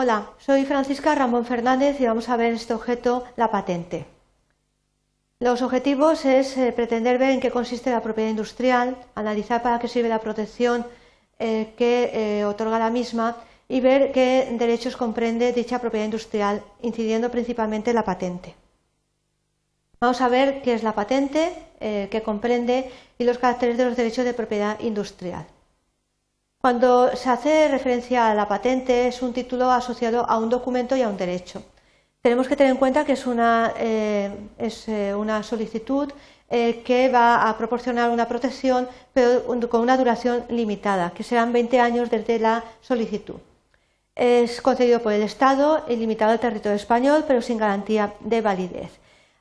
Hola, soy Francisca Ramón Fernández y vamos a ver este objeto, la patente. Los objetivos es eh, pretender ver en qué consiste la propiedad industrial, analizar para qué sirve la protección eh, que eh, otorga la misma y ver qué derechos comprende dicha propiedad industrial, incidiendo principalmente en la patente. Vamos a ver qué es la patente, qué comprende y los caracteres de los derechos de propiedad industrial. Cuando se hace referencia a la patente es un título asociado a un documento y a un derecho. Tenemos que tener en cuenta que es una, eh, eh, solicitud eh, que va a proporcionar una protección, pero con una duración limitada, que serán 20 años desde la solicitud. Es concedido por el Estado y limitado al territorio español, pero sin garantía de validez.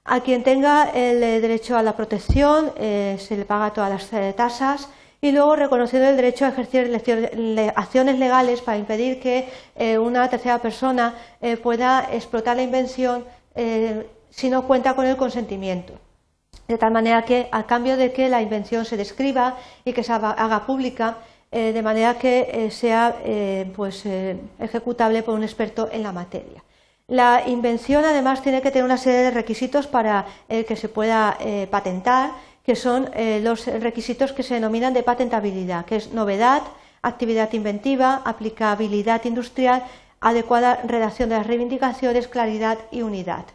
A quien tenga el derecho a la protección se le paga todas las tasas y luego reconociendo el derecho a ejercer acciones legales para impedir que eh, una tercera persona eh, pueda explotar la invención eh, si no cuenta con el consentimiento. De tal manera que, a cambio de que la invención se describa y que se haga pública, de manera que sea pues, ejecutable por un experto en la materia. La invención, además, tiene que tener una serie de requisitos para que se pueda patentar que son eh, los requisitos que se denominan de patentabilidad, que es novedad, actividad inventiva, aplicabilidad industrial, adecuada redacción de las reivindicaciones, claridad y unidad.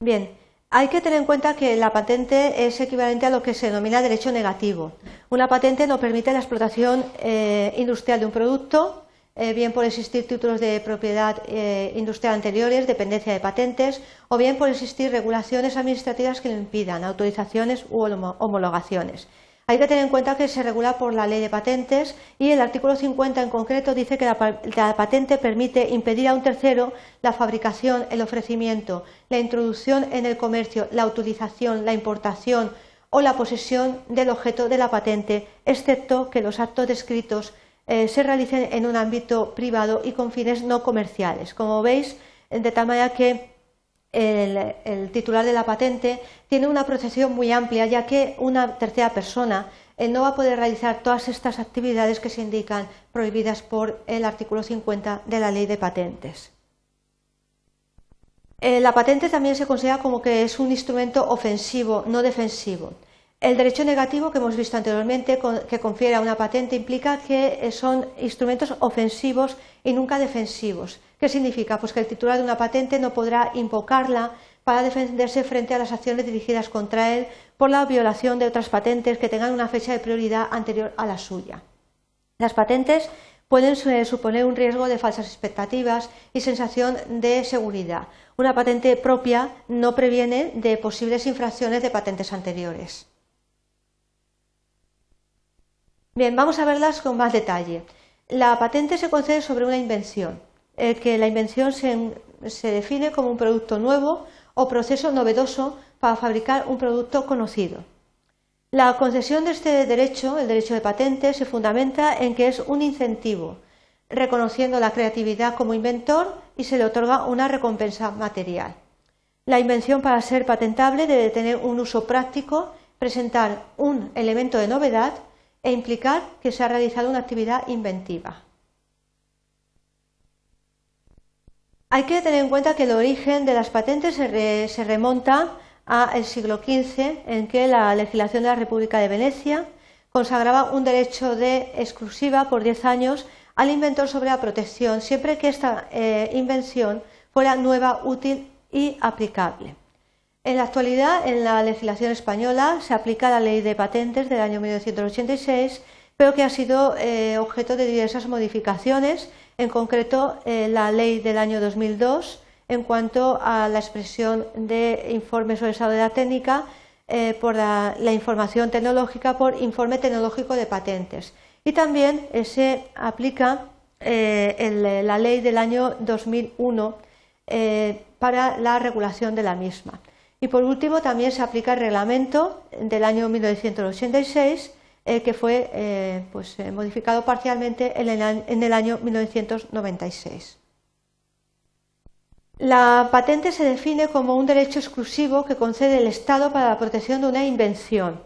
Bien, hay que tener en cuenta que la patente es equivalente a lo que se denomina derecho negativo. Una patente no permite la explotación eh, industrial de un producto eh, bien por existir títulos de propiedad eh, industrial anteriores, dependencia de patentes, o bien por existir regulaciones administrativas que lo impidan, autorizaciones u homologaciones. Hay que tener en cuenta que se regula por la ley de patentes y el artículo 50 en concreto dice que la, patente permite impedir a un tercero la fabricación, el ofrecimiento, la introducción en el comercio, la utilización, la importación o la posesión del objeto de la patente, excepto que los actos descritos eh, se realicen en un ámbito privado y con fines no comerciales. Como veis, de tal manera que el, titular de la patente tiene una protección muy amplia, ya que una tercera persona eh, no va a poder realizar todas estas actividades que se indican prohibidas por el artículo 50 de la Ley de Patentes. Eh, la patente también se considera como que es un instrumento ofensivo, no defensivo. El derecho negativo que hemos visto anteriormente, que confiere a una patente, implica que eh, son instrumentos ofensivos y nunca defensivos. ¿Qué significa? Pues que el titular de una patente no podrá invocarla para defenderse frente a las acciones dirigidas contra él por la violación de otras patentes que tengan una fecha de prioridad anterior a la suya. Las patentes pueden eh, suponer un riesgo de falsas expectativas y sensación de seguridad. Una patente propia no previene de posibles infracciones de patentes anteriores. Bien, vamos a verlas con más detalle. La patente se concede sobre una invención, eh, que la invención se, define como un producto nuevo o proceso novedoso para fabricar un producto conocido. La concesión de este derecho, el derecho de patente, se fundamenta en que es un incentivo, reconociendo la creatividad como inventor y se le otorga una recompensa material. La invención para ser patentable debe tener un uso práctico, presentar un elemento de novedad e implicar que se ha realizado una actividad inventiva. Hay que tener en cuenta que el origen de las patentes se, remonta al siglo XV, en que la legislación de la República de Venecia consagraba un derecho de exclusiva por diez años al inventor sobre la protección, siempre que esta eh, invención fuera nueva, útil y aplicable. En la actualidad, en la legislación española se aplica la ley de patentes del año 1986, pero que ha sido eh, objeto de diversas modificaciones, en concreto eh, la ley del año 2002 en cuanto a la expresión de informes sobre salud técnica eh, por la, información tecnológica por informe tecnológico de patentes. Y también se aplica la ley del año 2001 para la regulación de la misma. Y por último, también se aplica el reglamento del año 1986, eh, que fue eh, pues, eh, modificado parcialmente en el, en el año 1996. La patente se define como un derecho exclusivo que concede el Estado para la protección de una invención,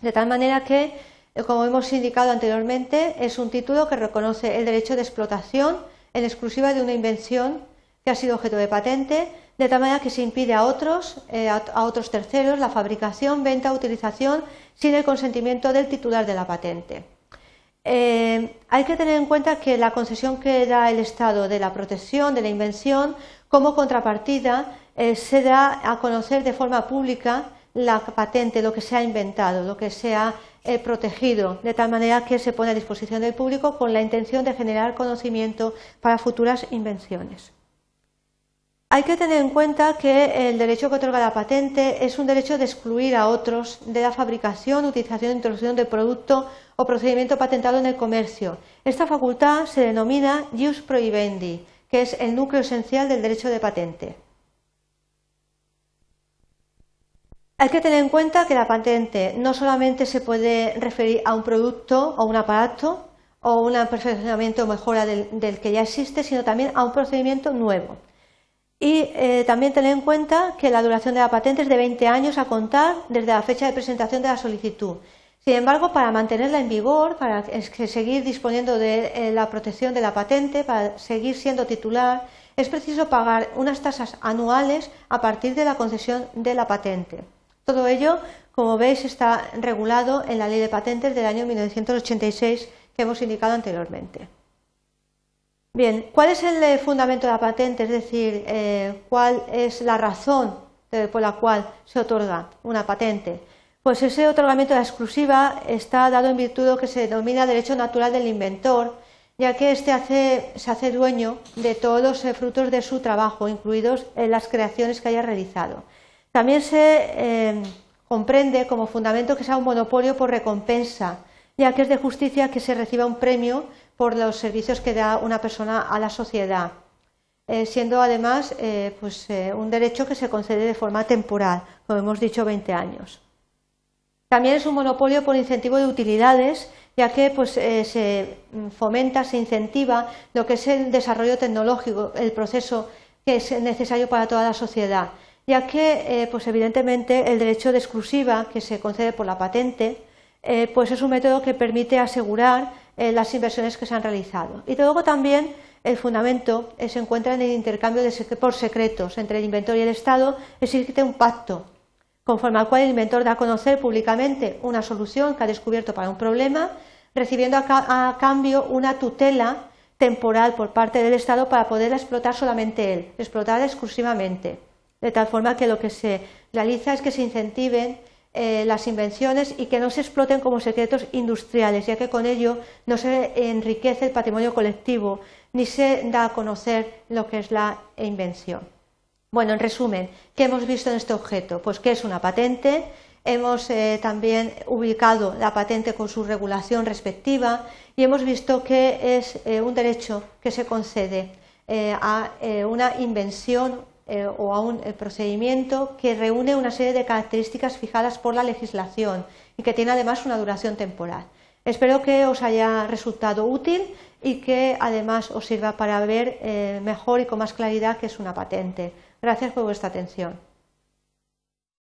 de tal manera que como hemos indicado anteriormente, es un título que reconoce el derecho de explotación en exclusiva de una invención que ha sido objeto de patente, de tal manera que se impide a otros, eh, a, otros terceros la fabricación, venta, utilización sin el consentimiento del titular de la patente. Eh, hay que tener en cuenta que la concesión que da el Estado de la protección de la invención, como contrapartida, eh, se da a conocer de forma pública la patente, lo que se ha inventado, lo que se ha protegido, de tal manera que se pone a disposición del público con la intención de generar conocimiento para futuras invenciones. Hay que tener en cuenta que el derecho que otorga la patente es un derecho de excluir a otros de la fabricación, utilización e introducción de producto o procedimiento patentado en el comercio. Esta facultad se denomina jus prohibendi, que es el núcleo esencial del derecho de patente. Hay que tener en cuenta que la patente no solamente se puede referir a un producto o un aparato o un perfeccionamiento o mejora del que ya existe, sino también a un procedimiento nuevo. Y eh, también tener en cuenta que la duración de la patente es de 20 años a contar desde la fecha de presentación de la solicitud. Sin embargo, para mantenerla en vigor, para seguir disponiendo de eh, la protección de la patente, para seguir siendo titular, es preciso pagar unas tasas anuales a partir de la concesión de la patente. Todo ello, como veis, está regulado en la Ley de Patentes del año 1986 que hemos indicado anteriormente. Bien, ¿cuál es el eh, fundamento de la patente? Es decir, eh, ¿cuál es la razón eh, por la cual se otorga una patente? Pues ese otorgamiento de la exclusiva está dado en virtud de lo que se denomina derecho natural del inventor, ya que éste se hace dueño de todos los frutos de su trabajo, incluidos las creaciones que haya realizado. También se comprende como fundamento que sea un monopolio por recompensa, ya que es de justicia que se reciba un premio por los servicios que da una persona a la sociedad, eh, siendo además eh, pues, eh, un derecho que se concede de forma temporal, como hemos dicho, 20 años. También es un monopolio por incentivo de utilidades, ya que pues, se fomenta, se incentiva lo que es el desarrollo tecnológico, el proceso que es necesario para toda la sociedad, ya que pues, evidentemente el derecho de exclusiva que se concede por la patente pues es un método que permite asegurar eh, las inversiones que se han realizado. Y luego también el fundamento se encuentra en el intercambio por secretos entre el inventor y el Estado. Existe un pacto conforme al cual el inventor da a conocer públicamente una solución que ha descubierto para un problema, recibiendo a, cambio una tutela temporal por parte del Estado para poder explotar solamente él, explotar exclusivamente. De tal forma que lo que se realiza es que se incentiven eh, las invenciones y que no se exploten como secretos industriales, ya que con ello no se enriquece el patrimonio colectivo ni se da a conocer lo que es la invención. Bueno, en resumen, ¿qué hemos visto en este objeto? Pues que es una patente, hemos eh, también ubicado la patente con su regulación respectiva y hemos visto que es eh, un derecho que se concede a una invención eh, o a un eh, procedimiento que reúne una serie de características fijadas por la legislación y que tiene además una duración temporal. Espero que os haya resultado útil y que además os sirva para ver eh, mejor y con más claridad qué es una patente. Gracias por vuestra atención.